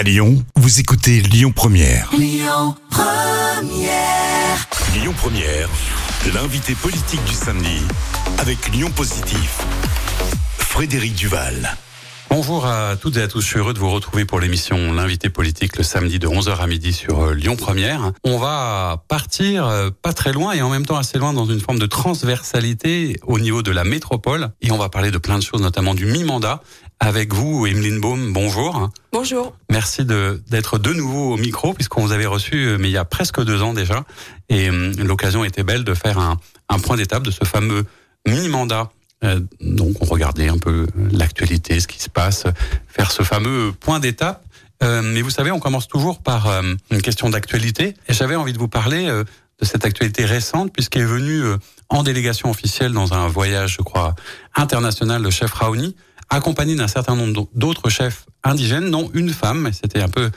À Lyon, vous écoutez Lyon Première. Lyon Première. Lyon Première, l'invité politique du samedi avec Lyon Positif. Frédéric Duval. Bonjour à toutes et à tous, je suis heureux de vous retrouver pour l'émission L'invité politique le samedi de 11h à midi sur euh, Lyon Première. On va partir euh, pas très loin et en même temps assez loin dans une forme de transversalité au niveau de la métropole et on va parler de plein de choses, notamment du mi-mandat avec vous, Emeline Baum. Bonjour. Bonjour. Merci d'être de nouveau au micro puisqu'on vous avait reçu euh, mais il y a presque deux ans déjà et l'occasion était belle de faire un, un point d'étape de ce fameux mi-mandat euh, donc on regardait un peu l'actualité, ce qui se passe, faire ce fameux point d'étape. Euh, mais vous savez, on commence toujours par euh, une question d'actualité. Et j'avais envie de vous parler de cette actualité récente, puisqu'il est venu en délégation officielle dans un voyage, je crois, international, le chef Raoni, accompagné d'un certain nombre d'autres chefs indigènes, dont une femme, c'était un peu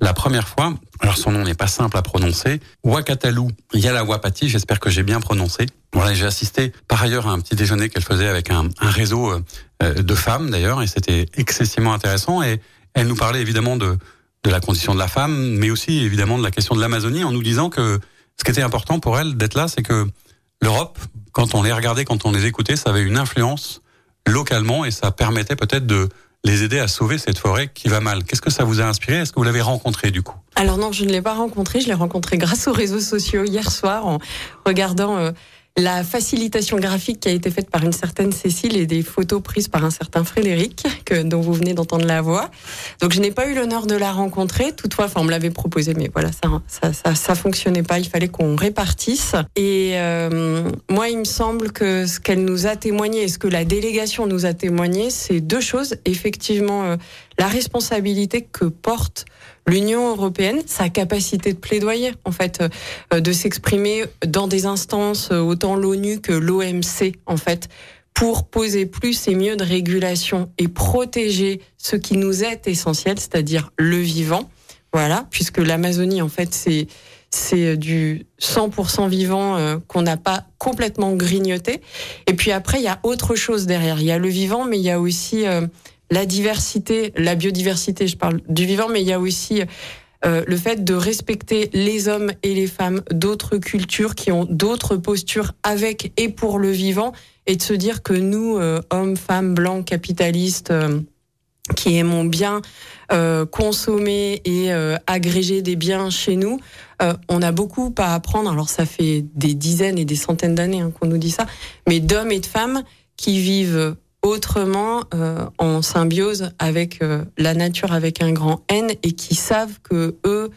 la première fois. Alors son nom n'est pas simple à prononcer. Wakatalu Yalawapati, j'espère que j'ai bien prononcé. Voilà, j'ai assisté par ailleurs à un petit déjeuner qu'elle faisait avec un, réseau euh, de femmes d'ailleurs, et c'était excessivement intéressant. Et elle nous parlait évidemment de, de la condition de la femme, mais aussi évidemment de la question de l'Amazonie, en nous disant que ce qui était important pour elle d'être là, c'est que l'Europe, quand on les regardait, quand on les écoutait, ça avait une influence localement et ça permettait peut-être de les aider à sauver cette forêt qui va mal. Qu'est-ce que ça vous a inspiré? Est-ce que vous l'avez rencontré du coup? Alors non, je ne l'ai pas rencontré. Je l'ai rencontré grâce aux réseaux sociaux hier soir en regardant euh, la facilitation graphique qui a été faite par une certaine Cécile et des photos prises par un certain Frédéric, que, dont vous venez d'entendre la voix. Donc je n'ai pas eu l'honneur de la rencontrer. Toutefois, enfin on me l'avait proposé, mais voilà, ça, ça, ça, ça fonctionnait pas. Il fallait qu'on répartisse. Et euh, moi, il me semble que ce qu'elle nous a témoigné et ce que la délégation nous a témoigné, c'est deux choses. Effectivement, euh, la responsabilité que porte l'Union européenne, sa capacité de plaidoyer, en fait, euh, de s'exprimer dans des instances, euh, autant l'ONU que l'OMC, en fait, pour poser plus et mieux de régulation et protéger ce qui nous est essentiel, c'est-à-dire le vivant. Voilà, puisque l'Amazonie, en fait, c'est c'est du 100% vivant euh, qu'on n'a pas complètement grignoté. Et puis après, il y a autre chose derrière. Il y a le vivant, mais il y a aussi la diversité, la biodiversité, je parle du vivant, mais il y a aussi euh, le fait de respecter les hommes et les femmes d'autres cultures qui ont d'autres postures avec et pour le vivant, et de se dire que nous, euh, hommes, femmes, blancs, capitalistes, euh, qui aimons bien consommer et agréger des biens chez nous, on a beaucoup à apprendre. Alors ça fait des dizaines et des centaines d'années hein, qu'on nous dit ça, mais d'hommes et de femmes qui vivent autrement euh, en symbiose avec euh, la nature avec un grand N et qui savent que eux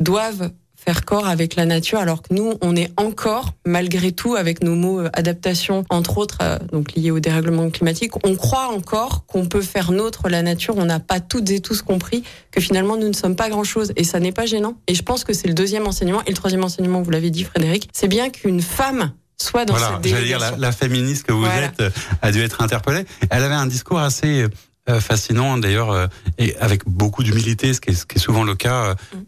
doivent faire corps avec la nature alors que nous on est encore malgré tout avec nos mots euh, adaptation entre autres donc liés au dérèglement climatique on croit encore qu'on peut faire nôtre la nature. On n'a pas toutes et tous compris que finalement nous ne sommes pas grand chose et ça n'est pas gênant. Et je pense que c'est le deuxième enseignement. Et le troisième enseignement vous l'avez dit Frédéric c'est bien qu'une femme soit dans voilà, cette dire la, féministe que vous êtes euh, a dû être interpellée. Elle avait un discours assez euh, fascinant d'ailleurs euh, et avec beaucoup d'humilité, ce, qui est souvent le cas. Mm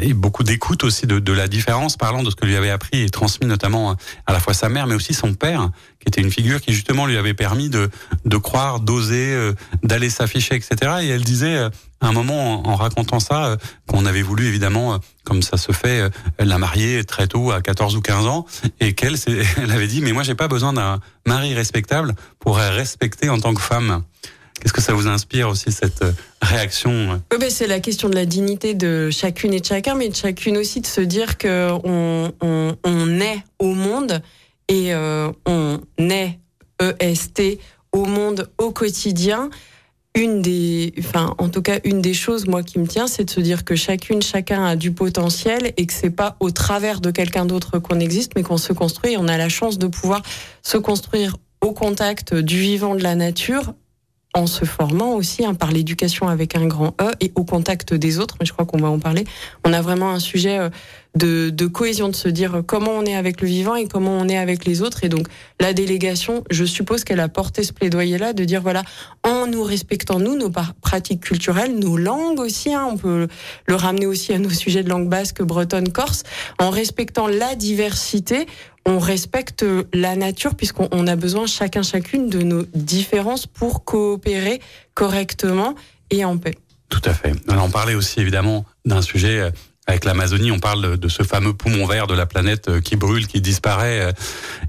et beaucoup d'écoute aussi de, de, la différence, parlant de ce que lui avait appris et transmis notamment à la fois sa mère, mais aussi son père, qui était une figure qui justement lui avait permis de, de croire, d'oser, euh, d'aller s'afficher, etc. Et elle disait euh, à un moment en, racontant ça euh, qu'on avait voulu évidemment, comme ça se fait, la marier très tôt, à 14 ou 15 ans, et qu'elle elle avait dit, mais moi j'ai pas besoin d'un mari respectable pour être respectée en tant que femme. Qu'est-ce que ça vous inspire aussi cette euh, réaction ben, C'est la question de la dignité de chacune et de chacun, mais de chacune aussi de se dire que on, on, est au monde et euh, on est EST au monde au quotidien. Une des, enfin, en tout cas, une des choses, moi, qui me tient, c'est de se dire que chacune, chacun a du potentiel et que c'est pas au travers de quelqu'un d'autre qu'on existe, mais qu'on se construit. Et on a la chance de pouvoir se construire au contact du vivant de la nature en se formant aussi hein, par l'éducation avec un grand E et au contact des autres, mais je crois qu'on va en parler. On a vraiment un sujet euh, de, de, cohésion, de se dire comment on est avec le vivant et comment on est avec les autres. Et donc la délégation, je suppose qu'elle a porté ce plaidoyer-là, de dire voilà, en nous respectant nous, nos pratiques culturelles, nos langues aussi, hein, on peut le ramener aussi à nos sujets de langue basque, bretonne, corse, en respectant la diversité, on respecte la nature puisqu'on a besoin chacun chacune de nos différences pour coopérer correctement et en paix. Tout à fait. on parlait aussi évidemment d'un sujet avec l'Amazonie, on parle de ce fameux poumon vert de la planète euh, qui brûle, qui disparaît. Euh,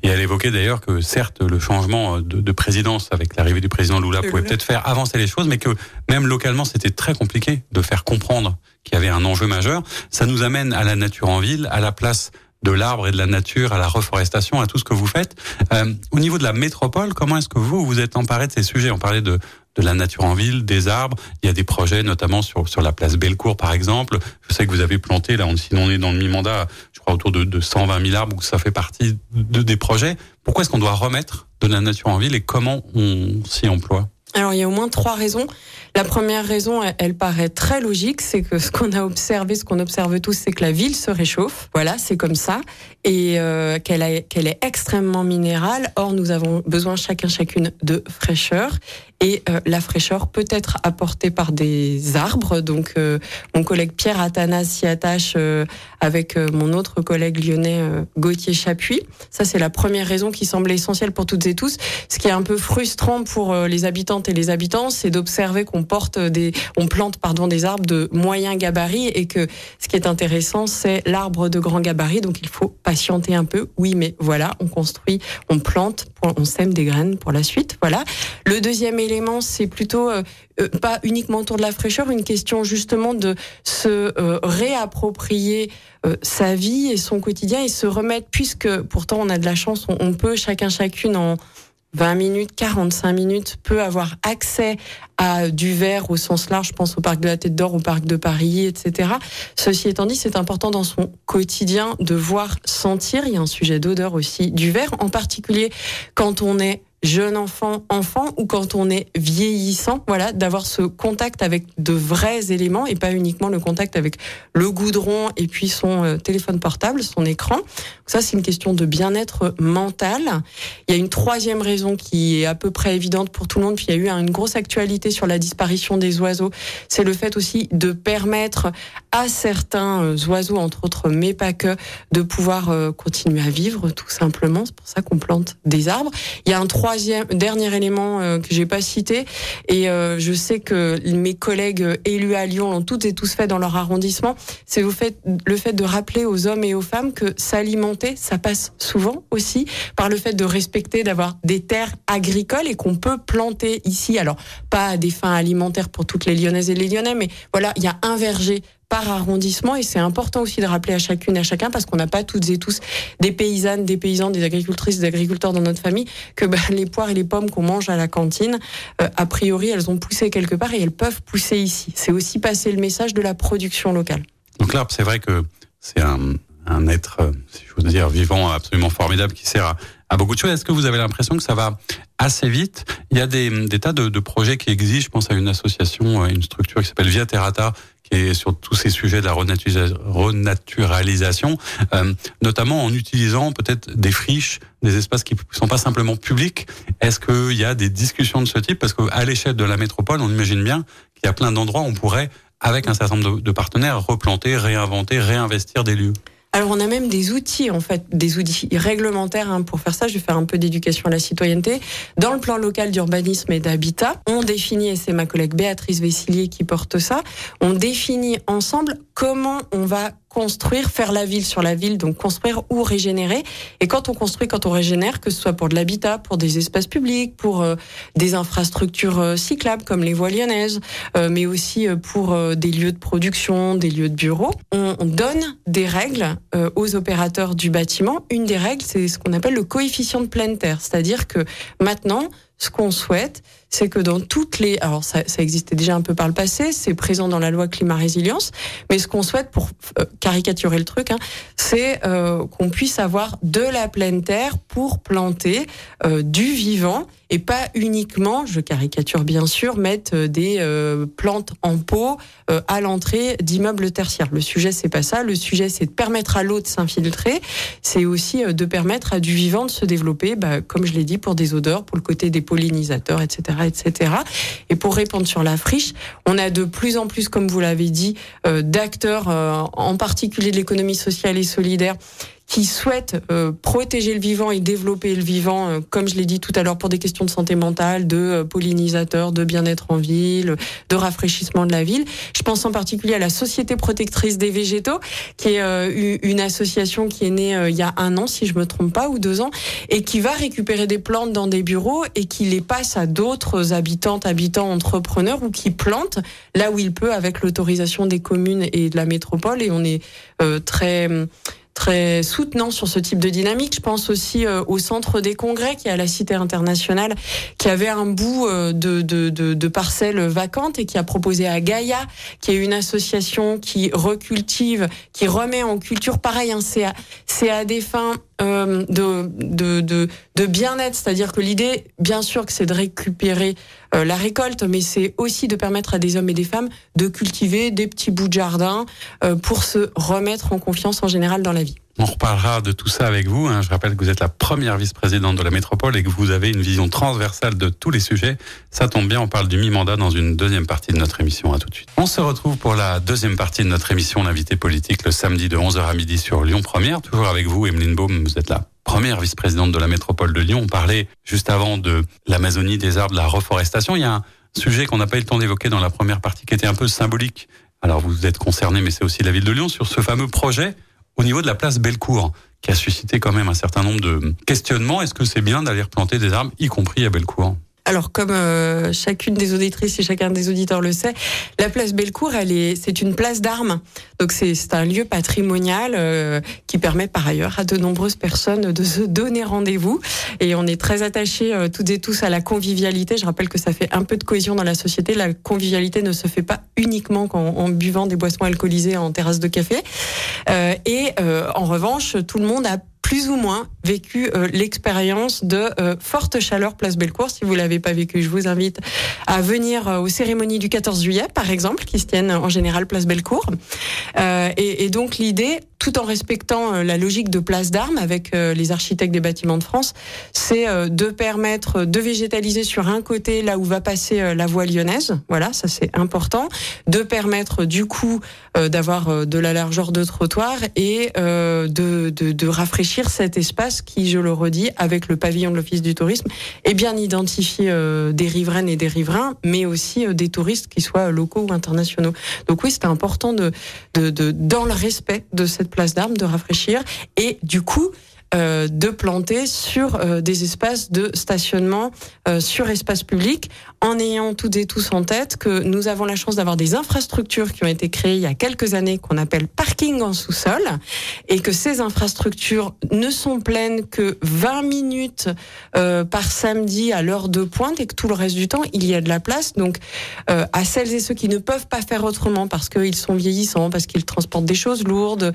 et elle évoquait d'ailleurs que certes, le changement de, présidence avec l'arrivée du président Lula pouvait peut-être faire avancer les choses, mais que même localement, c'était très compliqué de faire comprendre qu'il y avait un enjeu majeur. Ça nous amène à la nature en ville, à la place de l'arbre et de la nature, à la reforestation, à tout ce que vous faites. Euh, au niveau de la métropole, comment est-ce que vous vous êtes emparé de ces sujets? On parlait de de la nature en ville, des arbres. Il y a des projets, notamment sur, sur la place Bellecour, par exemple. Je sais que vous avez planté, là, si on est dans le mi-mandat, je crois autour de, de 120 000 arbres, où ça fait partie de, des projets. Pourquoi est-ce qu'on doit remettre de la nature en ville et comment on s'y emploie? Alors il y a au moins trois raisons. La première raison, elle, paraît très logique, c'est que ce qu'on a observé, ce qu'on observe tous, c'est que la ville se réchauffe. Voilà, c'est comme ça, et euh, qu'elle est extrêmement minérale. Or, nous avons besoin chacun chacune de fraîcheur, et euh, la fraîcheur peut être apportée par des arbres. Donc, euh, mon collègue Pierre Athanas s'y attache avec mon autre collègue lyonnais Gauthier Chapuis. Ça, c'est la première raison qui semble essentielle pour toutes et tous. Ce qui est un peu frustrant pour les habitantes et les habitants, c'est d'observer qu'on on porte des, on plante pardon des arbres de moyen gabarit et que ce qui est intéressant c'est l'arbre de grand gabarit. Donc il faut patienter un peu. Oui, mais voilà, on construit, on plante, on sème des graines pour la suite. Voilà. Le deuxième élément, c'est plutôt euh, euh, pas uniquement autour de la fraîcheur, une question justement de se euh, réapproprier sa vie et son quotidien et se remettre, puisque pourtant on a de la chance, on, on peut chacun chacune en 20 minutes, 45 minutes, peut avoir accès à du verre au sens large, je pense au parc de la Tête d'Or, au parc de Paris, etc. Ceci étant dit, c'est important dans son quotidien de voir, sentir, il y a un sujet d'odeur aussi, du verre, en particulier quand on est jeune enfant, enfant, ou quand on est vieillissant, voilà, d'avoir ce contact avec de vrais éléments et pas uniquement le contact avec le goudron et puis son euh, téléphone portable, son écran. Ça, c'est une question de bien-être mental. Il y a une troisième raison qui est à peu près évidente pour tout le monde, puis il y a eu une grosse actualité sur la disparition des oiseaux. C'est le fait aussi de permettre à certains euh, oiseaux, entre autres, mais pas que, de pouvoir euh, continuer à vivre, tout simplement. C'est pour ça qu'on plante des arbres. Il y a un troisième troisième, dernier élément euh, que j'ai pas cité, et euh, je sais que mes collègues élus à Lyon l'ont toutes et tous fait dans leur arrondissement, c'est le fait, le fait de rappeler aux hommes et aux femmes que s'alimenter, ça passe souvent aussi par le fait de respecter, d'avoir des terres agricoles et qu'on peut planter ici. Alors, pas à des fins alimentaires pour toutes les Lyonnaises et les Lyonnais, mais voilà, il y a un verger par arrondissement et c'est important aussi de rappeler à chacune et à chacun parce qu'on n'a pas toutes et tous des paysannes, des paysans, des agricultrices, des agriculteurs dans notre famille que bah, les poires et les pommes qu'on mange à la cantine, euh, a priori, elles ont poussé quelque part et elles peuvent pousser ici. C'est aussi passer le message de la production locale. Donc l'arbre, c'est vrai que c'est un, être, euh, si je veux dire, vivant absolument formidable qui sert à, beaucoup de choses. Est-ce que vous avez l'impression que ça va assez vite? Il y a des, tas de, de, projets qui existent. Je pense à une association, une structure qui s'appelle Via Terrata, est sur tous ces sujets de la renaturalisation, euh, notamment en utilisant peut-être des friches, des espaces qui ne sont pas simplement publics. Est-ce qu'il y a des discussions de ce type? Parce qu'à l'échelle de la métropole, on imagine bien qu'il y a plein d'endroits où on pourrait, avec un certain nombre de partenaires, replanter, réinventer, réinvestir des lieux. Alors on a même des outils en fait, des outils réglementaires hein, pour faire ça. Je vais faire un peu d'éducation à la citoyenneté. Dans le plan local d'urbanisme et d'habitat, on définit, et c'est ma collègue Béatrice Vessilier qui porte ça, on définit ensemble comment on va construire, faire la ville sur la ville, donc construire ou régénérer. Et quand on construit, quand on régénère, que ce soit pour de l'habitat, pour des espaces publics, pour euh, des infrastructures euh, cyclables comme les voies lyonnaises, euh, mais aussi pour des lieux de production, des lieux de bureaux, on, on donne des règles aux opérateurs du bâtiment. Une des règles, c'est ce qu'on appelle le coefficient de pleine terre, c'est-à-dire que maintenant, ce qu'on souhaite, c'est que dans toutes les, alors ça, existait déjà un peu par le passé, c'est présent dans la loi climat résilience, mais ce qu'on souhaite pour euh, caricaturer le truc, hein, c'est euh, qu'on puisse avoir de la pleine terre pour planter euh, du vivant et pas uniquement, je caricature bien sûr, mettre des plantes en pot à l'entrée d'immeubles tertiaires. Le sujet c'est pas ça, le sujet c'est de permettre à l'eau de s'infiltrer, c'est aussi de permettre à du vivant de se développer, bah, comme je l'ai dit, pour des odeurs, pour le côté des pollinisateurs, etc etc. Et pour répondre sur la friche, on a de plus en plus, comme vous l'avez dit, euh, d'acteurs, euh, en particulier de l'économie sociale et solidaire, qui souhaite euh, protéger le vivant et développer le vivant, euh, comme je l'ai dit tout à l'heure, pour des questions de santé mentale, de euh, pollinisateurs, de bien-être en ville, de rafraîchissement de la ville. Je pense en particulier à la Société protectrice des végétaux, qui est une association qui est née il y a un an, si je me trompe pas, ou deux ans, et qui va récupérer des plantes dans des bureaux et qui les passe à d'autres habitantes, habitants, entrepreneurs, ou qui plantent là où il peut avec l'autorisation des communes et de la métropole. Et on est très très soutenant sur ce type de dynamique. Je pense aussi euh, au centre des congrès qui est à la Cité internationale, qui avait un bout euh, de, de, de, de, parcelles vacantes et qui a proposé à Gaïa, qui est une association qui recultive, qui remet en culture, pareil, hein, c'est à, à des fins euh, de, de, de, de bien-être, c'est-à-dire que l'idée, bien sûr, que c'est de récupérer euh, la récolte, mais c'est aussi de permettre à des hommes et des femmes de cultiver des petits bouts de jardin euh, pour se remettre en confiance en général dans la vie. On reparlera de tout ça avec vous. Hein. Je rappelle que vous êtes la première vice-présidente de la métropole et que vous avez une vision transversale de tous les sujets. Ça tombe bien, on parle du mi-mandat dans une deuxième partie de notre émission. À tout de suite. On se retrouve pour la deuxième partie de notre émission, l'invité politique, le samedi de 11h à midi sur Lyon Première. Toujours avec vous, Emeline Baum, vous êtes la première vice-présidente de la métropole de Lyon. On parlait juste avant de l'Amazonie, des arbres, de la reforestation. Il y a un sujet qu'on n'a pas eu le temps d'évoquer dans la première partie qui était un peu symbolique. Alors vous êtes concerné, mais c'est aussi la ville de Lyon sur ce fameux projet au niveau de la place Bellecour, qui a suscité quand même un certain nombre de questionnements. Est-ce que c'est bien d'aller replanter des arbres, y compris à Bellecour? Alors, comme euh, chacune des auditrices et chacun des auditeurs le sait, la place Bellecour, elle est, c'est une place d'armes. Donc, c'est, c'est un lieu patrimonial euh, qui permet par ailleurs à de nombreuses personnes de se donner rendez-vous. Et on est très attachés euh, toutes et tous à la convivialité. Je rappelle que ça fait un peu de cohésion dans la société. La convivialité ne se fait pas uniquement en, en buvant des boissons alcoolisées en terrasse de café. et en revanche, tout le monde a plus ou moins vécu euh, l'expérience de euh, forte chaleur place Bellecour. Si vous l'avez pas vécu, je vous invite à venir euh, aux cérémonies du 14 juillet, par exemple, qui se tiennent en général place Bellecour. Et, et, donc l'idée, tout en respectant la logique de place d'armes avec les architectes des bâtiments de France, c'est de permettre de végétaliser sur un côté là où va passer la voie lyonnaise. Voilà, ça c'est important. De permettre du coup d'avoir de la largeur de trottoir et de, rafraîchir cet espace qui, je le redis, avec le pavillon de l'Office du tourisme, est bien identifié euh, des riveraines et des riverains, mais aussi euh, des touristes qui soient locaux ou internationaux. Donc oui, c'était important de, de, de, dans le respect de cette place d'armes, de rafraîchir et du coup, euh, de planter sur euh, des espaces de stationnement euh, sur espace public, en ayant toutes et tous en tête que nous avons la chance d'avoir des infrastructures qui ont été créées il y a quelques années qu'on appelle parking en sous-sol, et que ces infrastructures ne sont pleines que 20 minutes par samedi à l'heure de pointe, et que tout le reste du temps il y a de la place. Donc à celles et ceux qui ne peuvent pas faire autrement parce qu'ils sont vieillissants, parce qu'ils transportent des choses lourdes,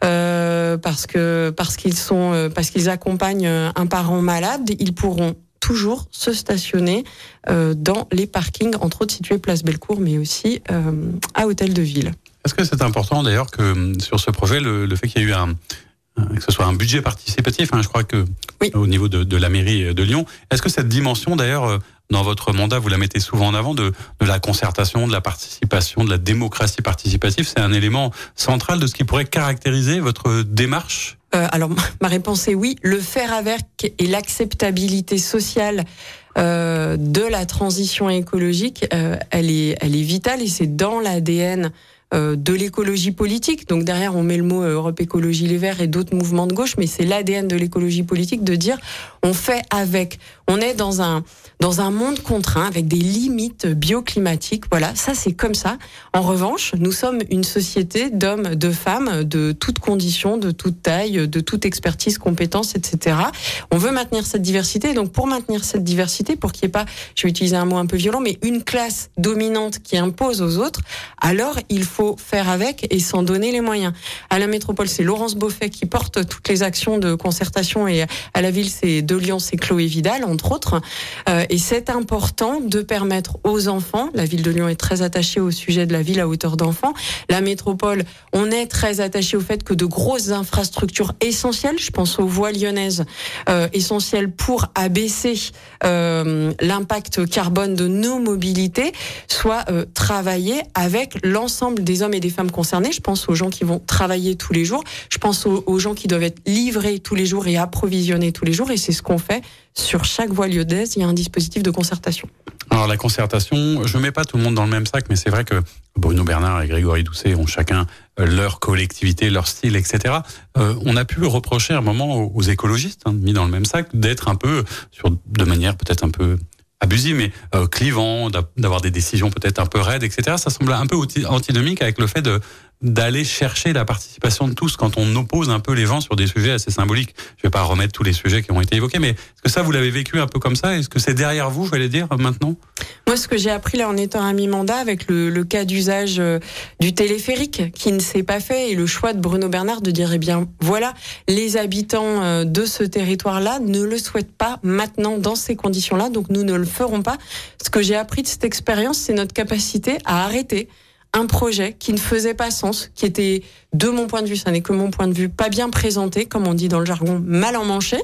parce que parce qu'ils sont euh, parce qu'ils accompagnent euh, un parent malade, ils pourront toujours se stationner euh, dans les parkings, entre autres situés place Bellecour, mais aussi à Hôtel de Ville. Est-ce que c'est important d'ailleurs que sur ce projet, le, fait qu'il y ait eu un, que ce soit un budget participatif, hein, je crois que au niveau de, de, la mairie de Lyon, est-ce que cette dimension d'ailleurs dans votre mandat, vous la mettez souvent en avant, de, de, la concertation, de la participation, de la démocratie participative? C'est un élément central de ce qui pourrait caractériser votre démarche? Euh, Alors, ma réponse est oui. Le faire avec et l'acceptabilité sociale euh, de la transition écologique, euh, elle, est, elle est vitale et c'est dans l'ADN euh, de l'écologie politique. Donc derrière, on met le mot euh, Europe Écologie Les Verts et d'autres mouvements de gauche, mais c'est l'ADN de l'écologie politique de dire on fait avec. On est dans un dans un monde contraint avec des limites bioclimatiques. Voilà, ça c'est comme ça. En revanche, nous sommes une société d'hommes, de femmes, de toutes conditions, de toute taille, de toute expertise, compétence, etc. On veut maintenir cette diversité. Donc pour maintenir cette diversité, pour qu'il n'y ait pas, je vais utiliser un mot un peu violent, mais une classe dominante qui impose aux autres, alors il faut faire avec et s'en donner les moyens. À la métropole, c'est Laurence Beaufait qui porte toutes les actions de concertation et à la ville, c'est de Lyon, c'est Chloé Vidal, entre autres. Euh, et c'est important de permettre aux enfants, la ville de Lyon est très attachée au sujet de la ville à hauteur d'enfants. La métropole, on est très attaché au fait que de grosses infrastructures essentielles, je pense aux voies lyonnaises, euh, essentielles pour abaisser euh, l'impact carbone de nos mobilités, soient travaillées avec l'ensemble des hommes et des femmes concernés. Je pense aux gens qui vont travailler tous les jours. Je pense aux, gens qui doivent être livrés tous les jours et approvisionnés tous les jours. Et c'est ce qu'on fait sur chaque voie lyonnaise. Il y a un dispositif de concertation. Alors la concertation, je mets pas tout le monde dans le même sac, mais c'est vrai que Bruno Bernard et Grégory Doucet ont chacun euh, leur collectivité, leur style, etc. Euh, on a pu reprocher à un moment aux, écologistes, hein, mis dans le même sac, d'être un peu, de manière peut-être un peu abusive, mais euh, clivant, d'avoir des décisions peut-être un peu raides, etc. Ça semble un peu antinomique avec le fait de d'aller chercher la participation de tous quand on oppose un peu les gens sur des sujets assez symboliques. Je vais pas remettre tous les sujets qui ont été évoqués, mais est-ce que ça, vous l'avez vécu un peu comme ça? Est-ce que c'est derrière vous, je vais dire, maintenant? Moi, ce que j'ai appris là en étant à mi-mandat avec le, le, cas d'usage euh, du téléphérique qui ne s'est pas fait et le choix de Bruno Bernard de dire, eh bien, voilà, les habitants euh, de ce territoire-là ne le souhaitent pas maintenant dans ces conditions-là, donc nous ne le ferons pas. Ce que j'ai appris de cette expérience, c'est notre capacité à arrêter un projet qui ne faisait pas sens, qui était, de mon point de vue, ça n'est que mon point de vue, pas bien présenté, comme on dit dans le jargon, mal en manché.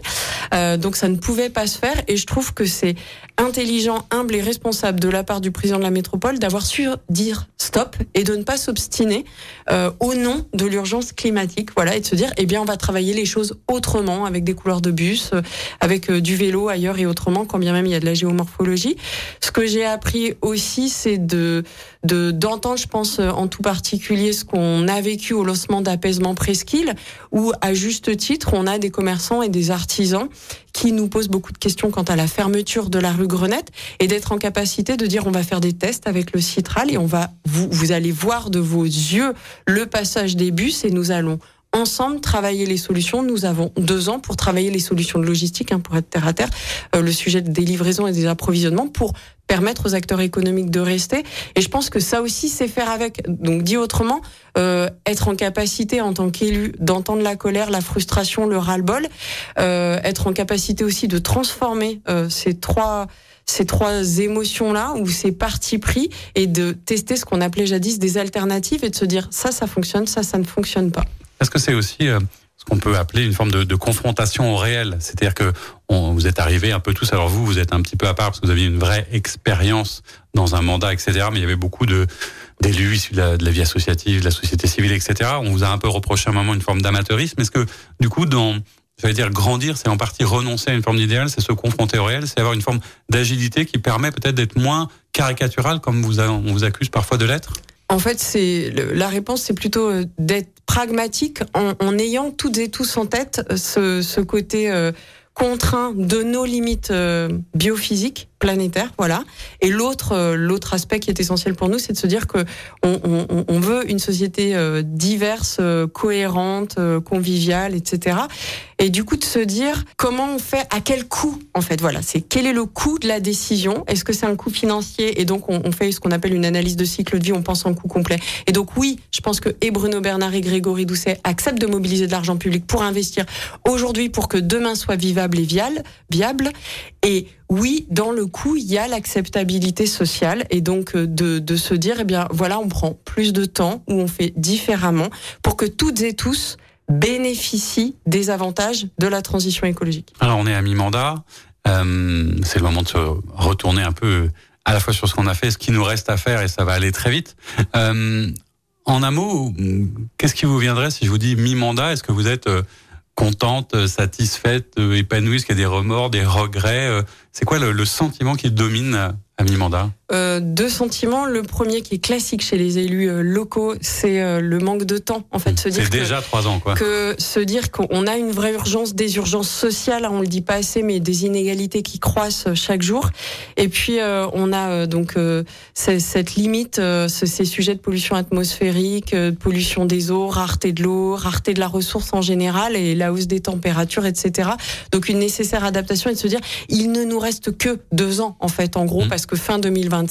Euh, donc ça ne pouvait pas se faire. Et je trouve que c'est intelligent, humble et responsable de la part du président de la métropole d'avoir su dire stop et de ne pas s'obstiner euh, au nom de l'urgence climatique. Voilà, et de se dire, eh bien, on va travailler les choses autrement, avec des couleurs de bus, euh, avec euh, du vélo ailleurs et autrement, quand bien même il y a de la géomorphologie. Ce que j'ai appris aussi, c'est de d'entendre, je pense, en tout particulier ce qu'on a vécu au lancement d'apaisement presqu'île, où à juste titre, on a des commerçants et des artisans qui nous posent beaucoup de questions quant à la fermeture de la rue Grenette et d'être en capacité de dire on va faire des tests avec le Citral et on va vous vous allez voir de vos yeux le passage des bus et nous allons ensemble travailler les solutions. Nous avons deux ans pour travailler les solutions de logistique, hein, pour être terre à terre, euh, le sujet des livraisons et des approvisionnements, pour permettre aux acteurs économiques de rester. Et je pense que ça aussi, c'est faire avec. Donc, dit autrement, euh, être en capacité en tant qu'élu d'entendre la colère, la frustration, le ras-le-bol, euh, être en capacité aussi de transformer euh, ces trois ces trois émotions-là ou ces partis pris et de tester ce qu'on appelait jadis des alternatives et de se dire ça, ça fonctionne, ça, ça ne fonctionne pas. Est-ce que c'est aussi euh, ce qu'on peut appeler une forme de, confrontation au réel? C'est-à-dire que on, vous êtes arrivés un peu tous, alors vous, vous êtes un petit peu à part parce que vous aviez une vraie expérience dans un mandat, etc. Mais il y avait beaucoup de d'élus issus de la, vie associative, de la société civile, etc. On vous a un peu reproché à un moment une forme d'amateurisme. Est-ce que, du coup, dans, j'allais dire grandir, c'est en partie renoncer à une forme d'idéal, c'est se confronter au réel, c'est avoir une forme d'agilité qui permet peut-être d'être moins caricatural, comme on vous accuse parfois de l'être? En fait, c'est la réponse, c'est plutôt euh, d'être pragmatique en, ayant toutes et tous en tête euh, ce, ce côté euh, contraint de nos limites biophysiques planétaire, voilà. Et l'autre, euh, l'autre aspect qui est essentiel pour nous, c'est de se dire que on, veut une société euh, diverse, euh, cohérente, conviviale, etc. Et du coup de se dire comment on fait, à quel coût en fait, voilà. C'est quel est le coût de la décision? Est-ce que c'est un coût financier? Et donc on, on fait ce qu'on appelle une analyse de cycle de vie. On pense en coût complet. Et donc oui, je pense que et Bruno Bernard et Grégory Doucet acceptent de mobiliser de l'argent public pour investir aujourd'hui pour que demain soit vivable et viable. viable. Et oui, dans le coup, il y a l'acceptabilité sociale et donc euh, de, se dire, eh bien voilà, on prend plus de temps ou on fait différemment pour que toutes et tous bénéficient des avantages de la transition écologique. Alors on est à mi-mandat, euh, c'est le moment de se retourner un peu à la fois sur ce qu'on a fait, ce qui nous reste à faire et ça va aller très vite. Euh, en un mot, qu'est-ce qui vous viendrait si je vous dis mi-mandat? Est-ce que vous êtes contente, satisfaite, épanouie? Est-ce qu'il y a des remords, des regrets C'est quoi le, sentiment qui domine à mi-mandat euh, deux sentiments. Le premier qui est classique chez les élus euh, locaux, c'est euh, le manque de temps. En fait, se dire c'est déjà trois ans, quoi. Que se dire qu'on a une vraie urgence, des urgences sociales, on le dit pas assez, mais des inégalités qui croissent chaque jour. Et puis on a donc cette limite, ces sujets de pollution atmosphérique, de pollution des eaux, rareté de l'eau, rareté de la ressource en général et la hausse des températures, etc. Donc une nécessaire adaptation et de se dire il ne nous reste que deux ans en fait, en gros, mmh. parce que fin 2020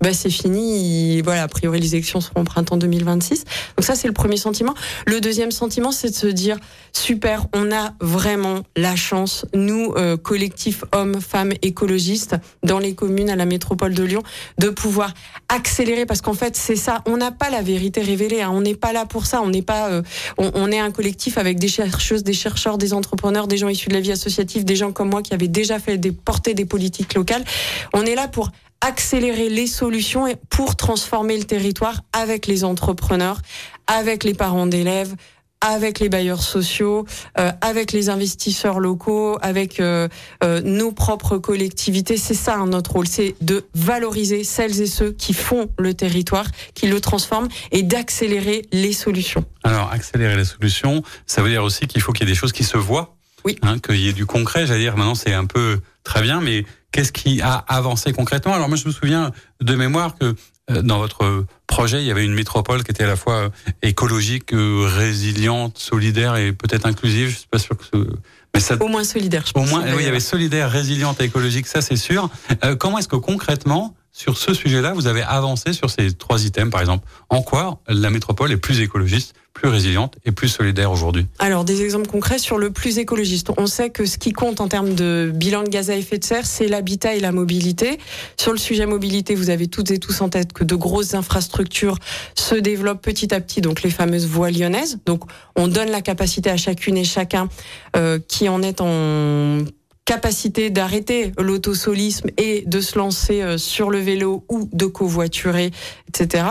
bah, c'est fini. voilà, a priori, les élections seront au printemps 2026. Donc ça, c'est le premier sentiment. Le deuxième sentiment, c'est de se dire, super, on a vraiment la chance, nous, euh, collectifs hommes, femmes, écologistes, dans les communes à la métropole de Lyon, de pouvoir accélérer, parce qu'en fait, c'est ça, on n'a pas la vérité révélée, hein. on n'est pas là pour ça, on n'est pas, euh, on, est un collectif avec des chercheuses, des chercheurs, des entrepreneurs, des gens issus de la vie associative, des gens comme moi qui avaient déjà fait des, porter des politiques locales. On est là pour accélérer les solutions pour transformer le territoire avec les entrepreneurs, avec les parents d'élèves, avec les bailleurs sociaux, euh, avec les investisseurs locaux, avec euh, euh, nos propres collectivités. C'est ça hein, notre rôle, c'est de valoriser celles et ceux qui font le territoire, qui le transforment et d'accélérer les solutions. Alors, accélérer les solutions, ça veut dire aussi qu'il faut qu'il y ait des choses qui se voient, oui. hein, qu'il y ait du concret. J'allais dire, maintenant c'est un peu très bien, mais qu'est-ce qui a avancé concrètement Alors moi, je me souviens de mémoire que euh, dans votre projet, il y avait une métropole qui était à la fois euh, écologique, euh, résiliente, solidaire et peut-être inclusive. Je suis pas sûr que ce... Mais ça... Au moins solidaire, je pense. Au moins, oui, il y avait solidaire, résiliente et écologique, ça c'est sûr. comment est-ce que concrètement, sur ce sujet-là, vous avez avancé sur ces trois items, par exemple? En quoi la métropole est plus écologiste plus résiliente et plus solidaire aujourd'hui Alors, des exemples concrets sur le plus écologiste. On sait que ce qui compte en termes de bilan de gaz à effet de serre, c'est l'habitat et la mobilité. Sur le sujet mobilité, vous avez toutes et tous en tête que de grosses infrastructures se développent petit à petit, donc les fameuses voies lyonnaises. Donc, on donne la capacité à chacune et chacun euh, qui en est en capacité d'arrêter l'autosolisme et de se lancer euh, sur le vélo ou de covoiturer, etc.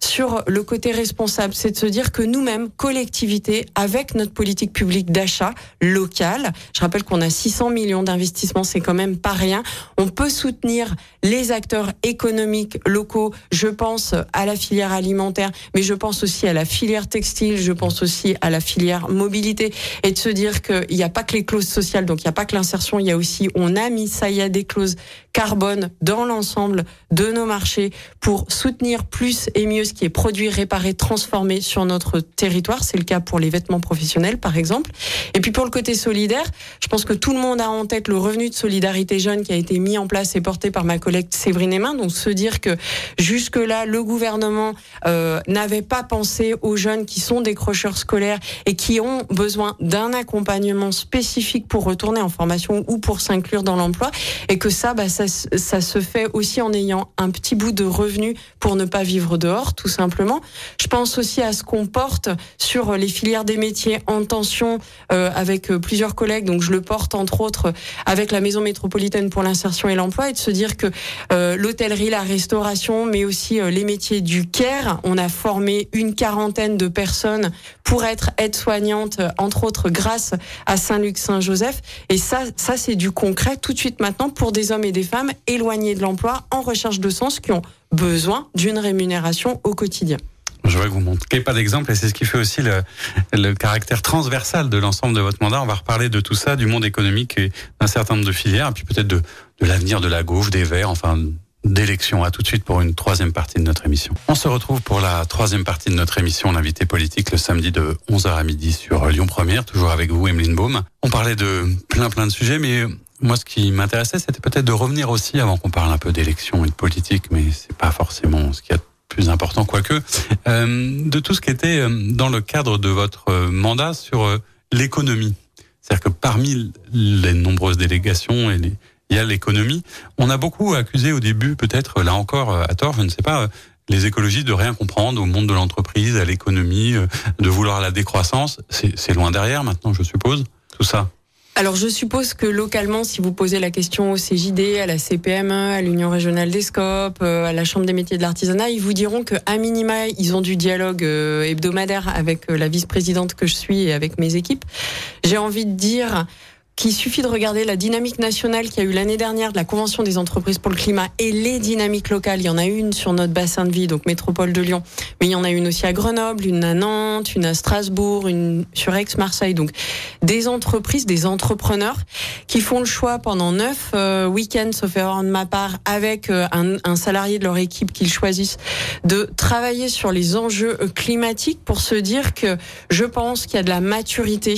Sur le côté responsable, c'est de se dire que nous-mêmes, collectivités, avec notre politique publique d'achat locale, je rappelle qu'on a 600 millions d'investissements, c'est quand même pas rien, on peut soutenir les acteurs économiques locaux. Je pense à la filière alimentaire, mais je pense aussi à la filière textile, je pense aussi à la filière mobilité, et de se dire qu'il n'y a pas que les clauses sociales, donc il n'y a pas que l'insertion il y a aussi, on a mis ça, y a des clauses carbone dans l'ensemble de nos marchés pour soutenir plus et mieux ce qui est produit, réparé, transformé sur notre territoire. C'est le cas pour les vêtements professionnels, par exemple. Et puis pour le côté solidaire, je pense que tout le monde a en tête le revenu de solidarité jeune qui a été mis en place et porté par ma collègue Séverine Emin. Donc se dire que jusque-là, le gouvernement euh, n'avait pas pensé aux jeunes qui sont décrocheurs scolaires et qui ont besoin d'un accompagnement spécifique pour retourner en formation ou pour s'inclure dans l'emploi et que ça, bah, ça, ça se fait aussi en ayant un petit bout de revenu pour ne pas vivre dehors, tout simplement. Je pense aussi à ce qu'on porte sur les filières des métiers en tension euh, avec euh, plusieurs collègues. Donc je le porte entre autres avec la Maison métropolitaine pour l'insertion et l'emploi et de se dire que euh, l'hôtellerie, la restauration, mais aussi les métiers du care, on a formé une quarantaine de personnes pour être aide-soignante, entre autres grâce à Saint-Luc-Saint-Joseph. Et ça, ça c'est du concret tout de suite maintenant pour des hommes et des femmes éloignés de l'emploi en recherche de sens qui ont besoin d'une rémunération au quotidien. Je vois que vous montrez pas d'exemple et c'est ce qui fait aussi le, caractère transversal de l'ensemble de votre mandat. On va reparler de tout ça, du monde économique et d'un certain nombre de filières, puis peut-être de l'avenir de la gauche, des Verts, enfin d'élection. À tout de suite pour une troisième partie de notre émission. On se retrouve pour la troisième partie de notre émission, l'invité politique, le samedi de 11h à midi sur Lyon Première, toujours avec vous, Emeline Baum. On parlait de plein plein de sujets, mais moi, ce qui m'intéressait, c'était peut-être de revenir aussi, avant qu'on parle un peu d'élection et de politique, mais c'est pas forcément ce qui est plus important, quoique, euh, de tout ce qui était euh, dans le cadre de votre euh, mandat sur l'économie. C'est-à-dire que parmi les nombreuses délégations et les, il y a l'économie. On a beaucoup accusé au début, peut-être là encore à tort, je ne sais pas, les écologistes de rien comprendre au monde de l'entreprise, à l'économie, de vouloir la décroissance. C'est loin derrière maintenant, je suppose, tout ça. Alors je suppose que localement, si vous posez la question au CJD, à la CPME, à l'Union régionale des scopes, à la Chambre des métiers de l'artisanat, ils vous diront que à minima, ils ont du dialogue hebdomadaire avec la vice-présidente que je suis et avec mes équipes. J'ai envie de dire qu'il suffit de regarder la dynamique nationale qu'il y a eu l'année dernière de la Convention des entreprises pour le climat et les dynamiques locales. Il y en a une sur notre bassin de vie, donc métropole de Lyon, mais il y en a une aussi à Grenoble, une à Nantes, une à Strasbourg, une sur Aix-Marseille. Donc des entreprises, des entrepreneurs qui font le choix pendant neuf euh, week-ends, sauf erreur de ma part, avec euh, un, salarié de leur équipe qu'ils choisissent, de travailler sur les enjeux climatiques pour se dire que je pense qu'il y a de la maturité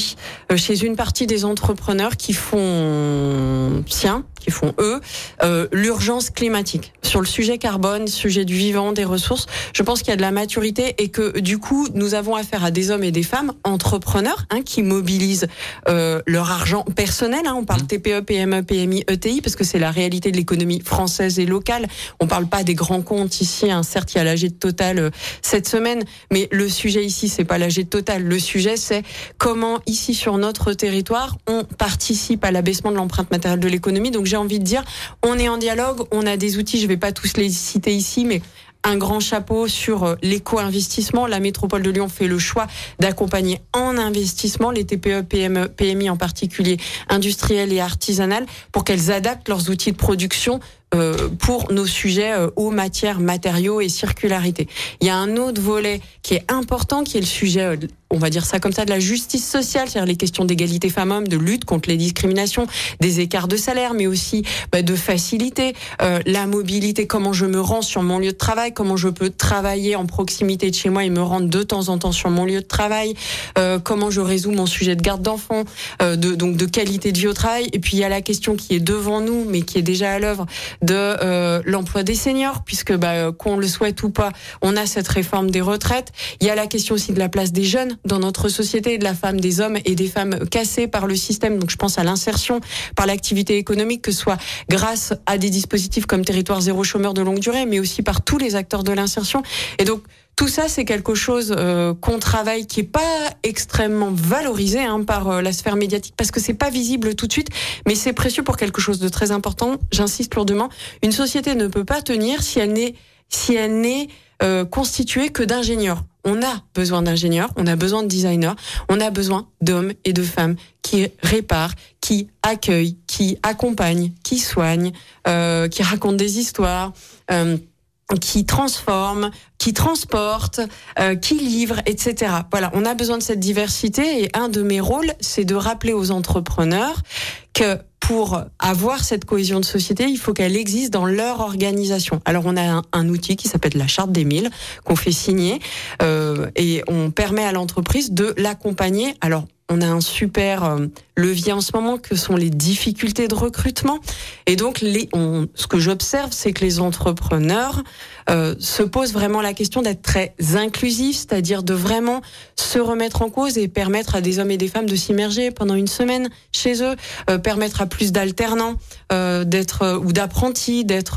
euh, chez une partie des entrepreneurs qui font sien, qui font eux, euh, l'urgence climatique. Sur le sujet carbone, sujet du vivant, des ressources, je pense qu'il y a de la maturité et que du coup, nous avons affaire à des hommes et des femmes entrepreneurs hein, qui mobilisent euh, leur argent personnel. Hein, on parle mmh. TPE, PME, PMI, ETI parce que c'est la réalité de l'économie française et locale. On parle pas des grands comptes ici. Hein. Certes, il y a l'AG de Total euh, cette semaine, mais le sujet ici, c'est pas l'AG de Total. Le sujet, c'est comment ici sur notre territoire, on participe à l'abaissement de l'empreinte matérielle de l'économie. Donc j'ai envie de dire, on est en dialogue, on a des outils, je vais pas tous les citer ici, mais un grand chapeau sur euh, l'éco-investissement. La métropole de Lyon fait le choix d'accompagner en investissement les TPE, PME, PMI en particulier, industriels et artisanales, pour qu'elles adaptent leurs outils de production euh, pour nos sujets euh, eau, matière, matériaux et circularité. Il y a un autre volet qui est important, qui est le sujet, on va dire ça comme ça, de la justice sociale, c'est-à-dire les questions d'égalité femmes-hommes, de lutte contre les discriminations, des écarts de salaire, mais aussi bah, de faciliter euh, la mobilité, comment je me rends sur mon lieu de travail, comment je peux travailler en proximité de chez moi et me rendre de temps en temps sur mon lieu de travail, euh, comment je résous mon sujet de garde d'enfants, euh, de, donc de qualité de vie au travail. Et puis il y a la question qui est devant nous, mais qui est déjà à l'œuvre de euh, l'emploi des seniors, puisque bah, qu'on le souhaite ou pas, on a cette réforme des retraites. Il y a la question aussi de la place des jeunes dans notre société, de la femme, des hommes et des femmes cassées par le système. Donc je pense à l'insertion par l'activité économique, que ce soit grâce à des dispositifs comme Territoire zéro chômeur de longue durée, mais aussi par tous les acteurs de l'insertion. Et donc tout ça, c'est quelque chose euh, qu'on travaille, qui est pas extrêmement valorisé hein, par euh, la sphère médiatique, parce que c'est pas visible tout de suite, mais c'est précieux pour quelque chose de très important. J'insiste lourdement. Une société ne peut pas tenir si elle n'est si elle n'est euh, constituée que d'ingénieurs. On a besoin d'ingénieurs, on a besoin de designers, on a besoin d'hommes et de femmes qui réparent, qui accueillent, qui accompagnent, qui soignent, euh, qui racontent des histoires. Euh, qui transforme, qui transporte, euh, qui livre, etc. Voilà, on a besoin de cette diversité et un de mes rôles, c'est de rappeler aux entrepreneurs que pour avoir cette cohésion de société, il faut qu'elle existe dans leur organisation. Alors on a un, outil qui s'appelle la charte des mille qu'on fait signer euh, et on permet à l'entreprise de l'accompagner. Alors on a un super euh, levier en ce moment que sont les difficultés de recrutement. Et donc, les, on, ce que j'observe, c'est que les entrepreneurs euh, se posent vraiment la question d'être très inclusifs, c'est-à-dire de vraiment se remettre en cause et permettre à des hommes et des femmes de s'immerger pendant une semaine chez eux, euh, permettre à plus d'alternants euh, d'être euh, ou d'apprentis d'être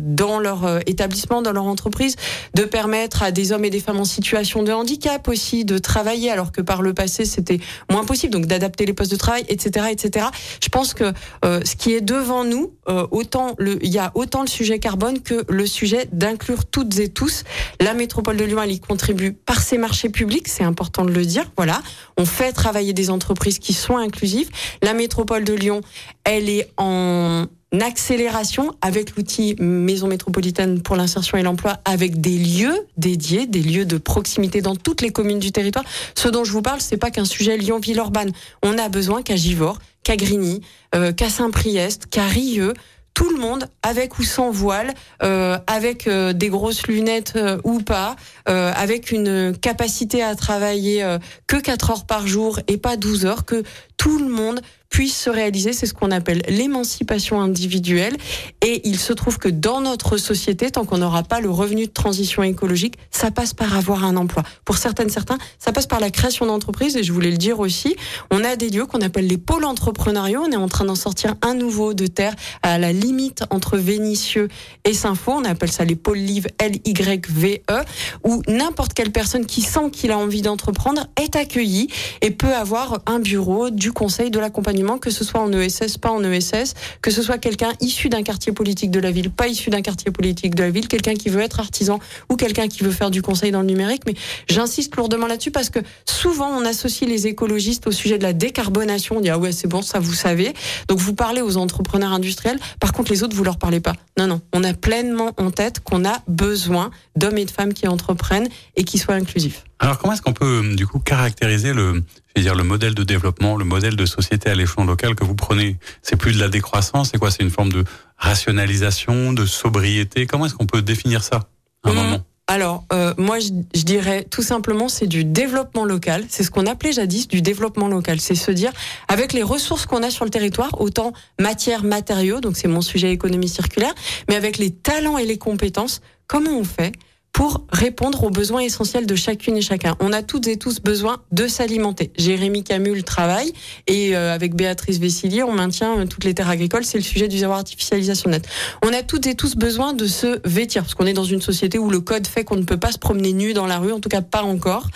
dans leur établissement, dans leur entreprise, de permettre à des hommes et des femmes en situation de handicap aussi de travailler, alors que par le passé c'était moins possible donc d'adapter les postes de travail, etc., etc. Je pense que euh, ce qui est devant nous, euh, autant il y a autant le sujet carbone que le sujet d'inclure toutes et tous. La métropole de Lyon, elle y contribue par ses marchés publics, c'est important de le dire. Voilà, on fait travailler des entreprises qui sont inclusives. La métropole de Lyon, elle est en accélération avec l'outil Maison métropolitaine pour l'insertion et l'emploi, avec des lieux dédiés, des lieux de proximité dans toutes les communes du territoire. Ce dont je vous parle, c'est pas qu'un sujet Lyon-Villeurbanne. On a besoin qu'à Givors, qu'à Grigny, euh, qu'à Saint-Priest, qu'à Rieux, tout le monde, avec ou sans voile, euh, avec euh, des grosses lunettes euh, ou pas, avec une capacité à travailler que 4 heures par jour et pas 12 heures, que tout le monde puisse se réaliser. C'est ce qu'on appelle l'émancipation individuelle. Et il se trouve que dans notre société, tant qu'on n'aura pas le revenu de transition écologique, ça passe par avoir un emploi. Pour certaines, certains, ça passe par la création d'entreprises. Et je voulais le dire aussi, on a des lieux qu'on appelle les pôles entrepreneuriaux. On est en train d'en sortir un nouveau de terre à la limite entre Vénissieux et Saint-Fond. On appelle ça les pôles live L-Y-V-E, où n'importe quelle personne qui sent qu'il a envie d'entreprendre est accueillie et peut avoir un bureau du conseil de l'accompagnement, que ce soit en ESS, pas en ESS, que ce soit quelqu'un issu d'un quartier politique de la ville, pas issu d'un quartier politique de la ville, quelqu'un qui veut être artisan ou quelqu'un qui veut faire du conseil dans le numérique. Mais j'insiste lourdement là-dessus parce que souvent on associe les écologistes au sujet de la décarbonation. On dit ah ouais c'est bon ça vous savez. Donc vous parlez aux entrepreneurs industriels. Par contre les autres vous leur parlez pas. Non non, on a pleinement en tête qu'on a besoin d'hommes et de femmes qui entreprennent et qui soient inclusifs. Alors comment est-ce qu'on peut du coup caractériser le, je veux dire le modèle de développement, le modèle de société à l'échelon local que vous prenez C'est plus de la décroissance, c'est quoi C'est une forme de rationalisation, de sobriété? Comment est-ce qu'on peut définir ça à un Mmh. moment? Alors, euh, moi, je, je dirais tout simplement, c'est du développement local. C'est ce qu'on appelait jadis du développement local. C'est se dire, avec les ressources qu'on a sur le territoire, autant matière, matériaux, donc c'est mon sujet économie circulaire, mais avec les talents et les compétences, comment on fait pour répondre aux besoins essentiels de chacune et chacun. On a toutes et tous besoin de s'alimenter. Jérémy Camus le travaille et euh, avec Béatrice Vessillier, on maintient euh, toutes les terres agricoles. C'est le sujet du zéro artificialisation nette. On a toutes et tous besoin de se vêtir parce qu'on est dans une société où le code fait qu'on ne peut pas se promener nu dans la rue, en tout cas pas encore.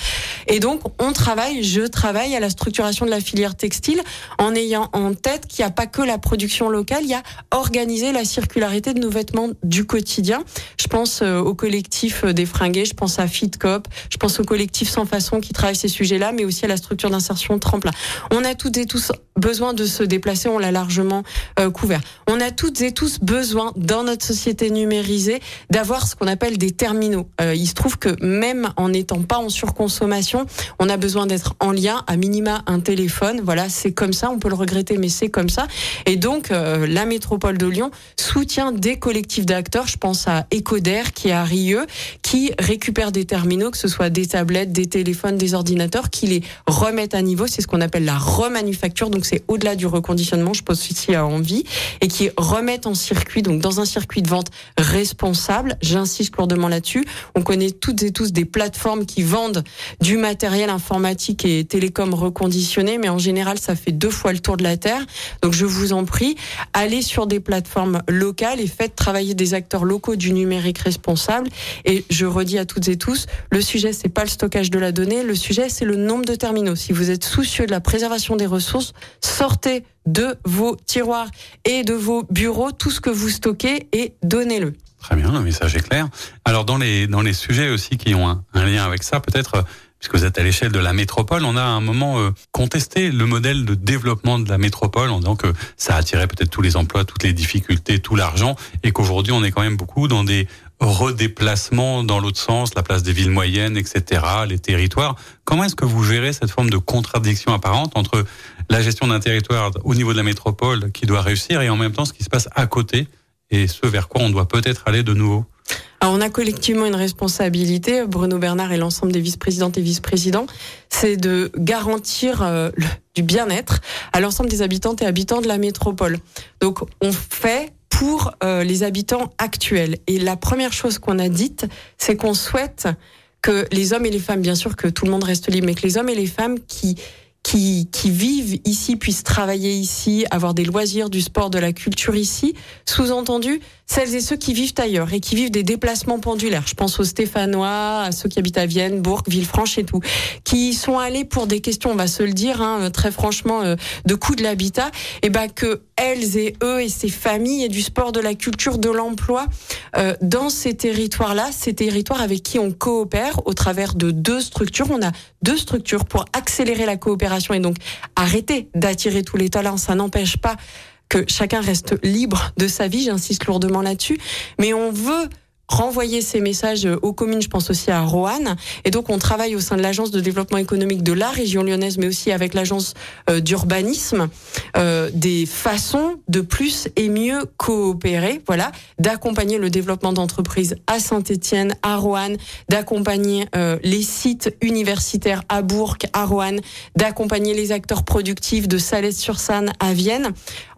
Et donc, on travaille, je travaille à la structuration de la filière textile en ayant en tête qu'il n'y a pas que la production locale, il y a organiser la circularité de nos vêtements du quotidien. Je pense euh, au collectif des fringués, je pense à FitCop, je pense au collectif Sans Façon qui travaille ces sujets-là, mais aussi à la structure d'insertion Tremplin. On a toutes et tous besoin de se déplacer, on l'a largement euh, couvert. On a toutes et tous besoin, dans notre société numérisée, d'avoir ce qu'on appelle des terminaux. Euh, il se trouve que même en n'étant pas en surconsommation, on a besoin d'être en lien, à minima un téléphone. Voilà, c'est comme ça, on peut le regretter, mais c'est comme ça. Et donc, euh, la métropole de Lyon soutient des collectifs d'acteurs. Je pense à Ecoder, qui est à Rieux, qui récupère des terminaux, que ce soit des tablettes, des téléphones, des ordinateurs, qui les remettent à niveau. C'est ce qu'on appelle la remanufacture. Donc, c'est au-delà du reconditionnement, je pense ici à envie, et qui remettent en circuit, donc dans un circuit de vente responsable. J'insiste lourdement là-dessus. On connaît toutes et tous des plateformes qui vendent du matériel informatique et télécom reconditionné, mais en général, ça fait deux fois le tour de la Terre. Donc je vous en prie, allez sur des plateformes locales et faites travailler des acteurs locaux du numérique responsable. Et je redis à toutes et tous, le sujet, c'est pas le stockage de la donnée, le sujet, c'est le nombre de terminaux. Si vous êtes soucieux de la préservation des ressources, sortez de vos tiroirs et de vos bureaux tout ce que vous stockez et donnez-le. Très bien, le message est clair. Alors dans les dans les sujets aussi qui ont un, lien avec ça, peut-être puisque vous êtes à l'échelle de la métropole, on a à un moment euh, contesté le modèle de développement de la métropole en disant que ça attirait peut-être tous les emplois, toutes les difficultés, tout l'argent, et qu'aujourd'hui on est quand même beaucoup dans des redéplacements dans l'autre sens, la place des villes moyennes, etc., les territoires. Comment est-ce que vous gérez cette forme de contradiction apparente entre la gestion d'un territoire au niveau de la métropole qui doit réussir et en même temps ce qui se passe à côté et ce vers quoi on doit peut-être aller de nouveau? On a collectivement une responsabilité, Bruno Bernard et l'ensemble des vice-présidentes et vice-présidents, c'est de garantir euh, du bien-être à l'ensemble des habitantes et habitants de la métropole. Donc on fait pour euh, les habitants actuels. Et la première chose qu'on a dite, c'est qu'on souhaite que les hommes et les femmes, bien sûr que tout le monde reste libre, mais que les hommes et les femmes qui qui, qui vivent ici puissent travailler ici, avoir des loisirs, du sport, de la culture ici. Sous-entendu, celles et ceux qui vivent ailleurs et qui vivent des déplacements pendulaires. Je pense aux Stéphanois, à ceux qui habitent à Vienne, Bourg, Villefranche et tout, qui sont allés pour des questions, on va se le dire, hein, très franchement, euh, de coût de l'habitat, et ben que elles et eux et ces familles et du sport, de la culture, de l'emploi euh, dans ces territoires-là, ces territoires avec qui on coopère au travers de deux structures. On a deux structures pour accélérer la coopération et donc arrêter d'attirer tous les talents. Ça n'empêche pas que chacun reste libre de sa vie, j'insiste lourdement là-dessus, mais on veut renvoyer ces messages aux communes, je pense aussi à Roanne. Et donc, on travaille au sein de l'agence de développement économique de la région lyonnaise, mais aussi avec l'agence euh, d'urbanisme, euh, des façons de plus et mieux coopérer, voilà, d'accompagner le développement d'entreprises à Saint-Étienne, à Roanne, d'accompagner euh, les sites universitaires à Bourg, à Roanne, d'accompagner les acteurs productifs de Salès-sur-Sanne à Vienne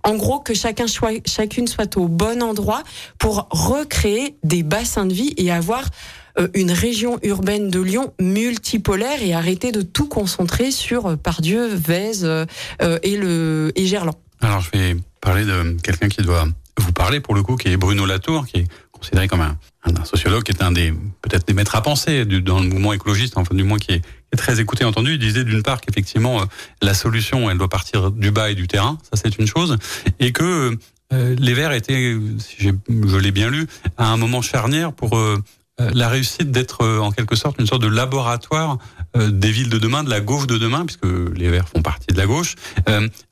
en gros, que chacun chacune soit au bon endroit pour recréer des bassins de vie et avoir euh, une région urbaine de Lyon multipolaire et arrêter de tout concentrer sur euh, Pardieu, Vèze euh, et le et Gerland. Alors je vais parler de quelqu'un qui doit vous parler pour le coup, qui est Bruno Latour, qui est considéré comme un, un sociologue, qui est un des peut-être des maîtres à penser du, dans le mouvement écologiste, enfin du moins qui est très écouté entendu. Il disait d'une part qu'effectivement euh, la solution, elle doit partir du bas et du terrain, ça c'est une chose, et que euh, les Verts étaient, si je l'ai bien lu, à un moment charnière pour euh, la réussite d'être en quelque sorte une sorte de laboratoire des villes de demain, de la gauche de demain, puisque les Verts font partie de la gauche.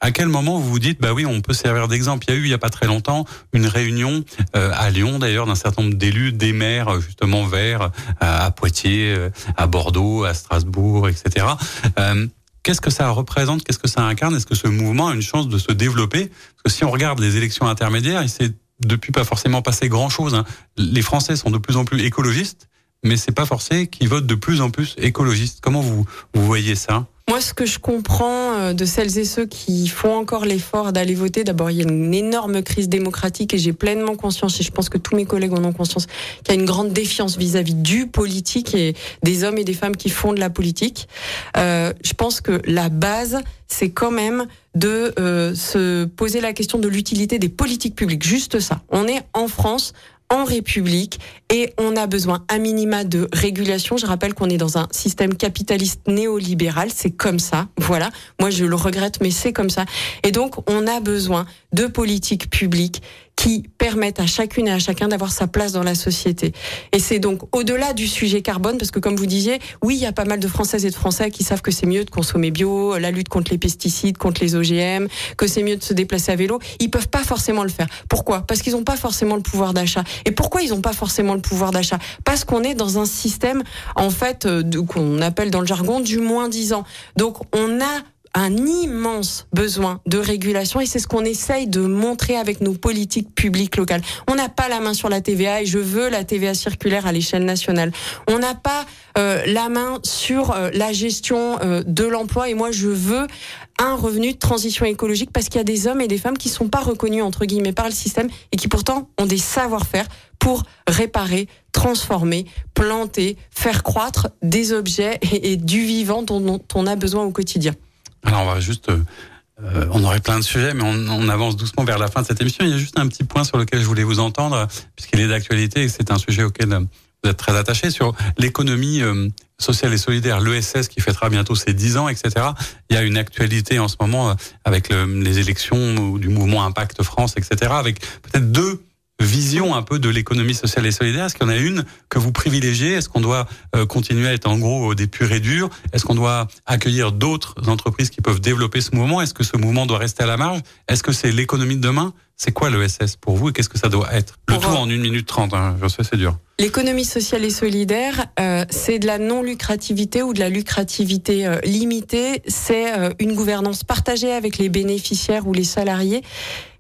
à quel moment vous vous dites, bah oui, on peut servir d'exemple? Il y a eu, il y a pas très longtemps, une réunion à Lyon, d'ailleurs, d'un certain nombre d'élus, des maires, justement Verts, à, Poitiers, à Bordeaux, à Strasbourg, etc. Qu'est-ce que ça représente? Qu'est-ce que ça incarne? Est-ce que ce mouvement a une chance de se développer? Parce que si on regarde les élections intermédiaires, il s'est depuis pas forcément passé grand-chose. Hein. Les Français sont de plus en plus écologistes, mais c'est pas forcé qu'ils votent de plus en plus écologistes. Comment vous, vous voyez ça? Moi, ce que je comprends euh, de celles et ceux qui font encore l'effort d'aller voter, d'abord, il y a une énorme crise démocratique et j'ai pleinement conscience, et je pense que tous mes collègues en ont conscience, qu'il y a une grande défiance vis-à-vis du politique et des hommes et des femmes qui font de la politique. Euh, je pense que la base, c'est quand même de euh, se poser la question de l'utilité des politiques publiques. Juste ça. On est en France en République et on a besoin à minima de régulation. Je rappelle qu'on est dans un système capitaliste néolibéral, c'est comme ça. Voilà, moi je le regrette, mais c'est comme ça. Et donc on a besoin de politiques publiques qui permettent à chacune et à chacun d'avoir sa place dans la société. Et c'est donc au-delà du sujet carbone, parce que comme vous disiez, oui, il y a pas mal de Françaises et de Français qui savent que c'est mieux de consommer bio, la lutte contre les pesticides, contre les OGM, que c'est mieux de se déplacer à vélo. Ils peuvent pas forcément le faire. Pourquoi? Parce qu'ils n'ont pas forcément le pouvoir d'achat. Et pourquoi ils n'ont pas forcément le pouvoir d'achat? Parce qu'on est dans un système, en fait, euh, qu'on appelle dans le jargon du moins 10 ans. Donc on a un immense besoin de régulation et c'est ce qu'on essaye de montrer avec nos politiques publiques locales. On n'a pas la main sur la TVA et je veux la TVA circulaire à l'échelle nationale. On n'a pas euh, la main sur euh, la gestion euh, de l'emploi et moi je veux un revenu de transition écologique parce qu'il y a des hommes et des femmes qui sont pas reconnus entre guillemets par le système et qui pourtant ont des savoir-faire pour réparer, transformer, planter, faire croître des objets et, du vivant dont on a besoin au quotidien. Alors on va juste, euh, euh, on aurait plein de sujets, mais on, on, avance doucement vers la fin de cette émission. Il y a juste un petit point sur lequel je voulais vous entendre, puisqu'il est d'actualité et c'est un sujet auquel euh, vous êtes très attaché sur l'économie euh, sociale et solidaire, l'ESS qui fêtera bientôt ses 10 ans, etc. Il y a une actualité en ce moment avec le, les élections du mouvement Impact France, etc. Avec peut-être deux vision un peu de l'économie sociale et solidaire. Est-ce qu'il y en a une que vous privilégiez? Est-ce qu'on doit euh, continuer à être en gros des purs et durs? Est-ce qu'on doit accueillir d'autres entreprises qui peuvent développer ce mouvement? Est-ce que ce mouvement doit rester à la marge? Est-ce que c'est l'économie de demain? C'est quoi l'ESS pour vous et qu'est-ce que ça doit être? Le tout en une minute trente, hein, je sais c'est dur. L'économie sociale et solidaire, euh, c'est de la non-lucrativité ou de la lucrativité euh, limitée. C'est euh, une gouvernance partagée avec les bénéficiaires ou les salariés.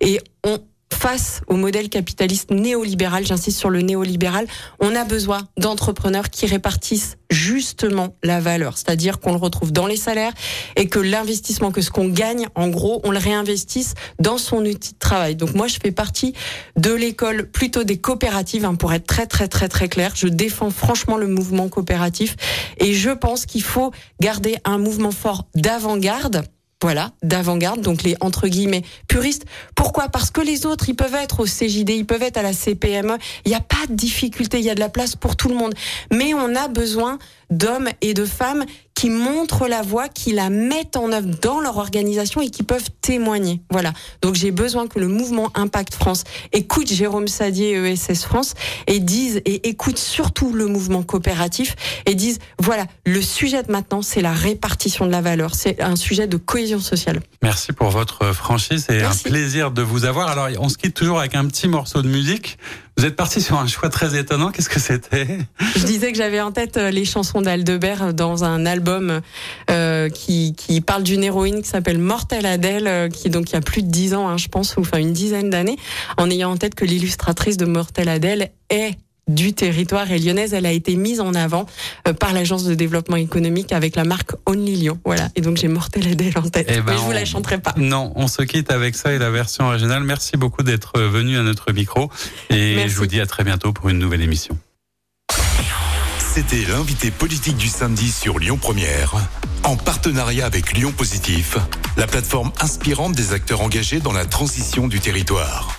Et on, face au modèle capitaliste néolibéral, j'insiste sur le néolibéral, on a besoin d'entrepreneurs qui répartissent justement la valeur, c'est-à-dire qu'on le retrouve dans les salaires et que l'investissement, que ce qu'on gagne, en gros, on le réinvestisse dans son outil de travail. Donc moi, je fais partie de l'école plutôt des coopératives, hein, pour être très très très très clair. Je défends franchement le mouvement coopératif et je pense qu'il faut garder un mouvement fort d'avant-garde voilà, d'avant-garde, donc les entre guillemets puristes. Pourquoi? Parce que les autres, ils peuvent être au CJD, ils peuvent être à la CPME. Il n'y a pas de difficulté, il y a de la place pour tout le monde. Mais on a besoin d'hommes et de femmes qui montrent la voie, qui la mettent en œuvre dans leur organisation et qui peuvent témoigner. Voilà. Donc j'ai besoin que le mouvement Impact France écoute Jérôme Sadier et ESS France et dise et écoute surtout le mouvement coopératif et dise voilà, le sujet de maintenant c'est la répartition de la valeur, c'est un sujet de cohésion sociale. Merci pour votre franchise, c'est un plaisir de vous avoir. Alors on se quitte toujours avec un petit morceau de musique. Vous êtes parti sur un choix très étonnant. Qu'est-ce que c'était? Je disais que j'avais en tête euh, les chansons d'Aldebert dans un album euh, qui, qui parle d'une héroïne qui s'appelle Mortel Adèle, euh, qui donc il y a plus de dix ans, hein, je pense, ou enfin une dizaine d'années, en ayant en tête que l'illustratrice de Mortel Adèle est du territoire et lyonnaise. Elle a été mise en avant euh, par l'agence de développement économique avec la marque Only Lyon. Voilà. Et donc j'ai Mortel Adèle en tête. Eh ben, mais je vous la chanterai pas. Non, on se quitte avec ça et la version originale. Merci beaucoup d'être venu à notre micro et je vous dis à très bientôt pour une nouvelle émission. C'était l'invité politique du samedi sur Lyon Première, en partenariat avec Lyon Positif, la plateforme inspirante des acteurs engagés dans la transition du territoire.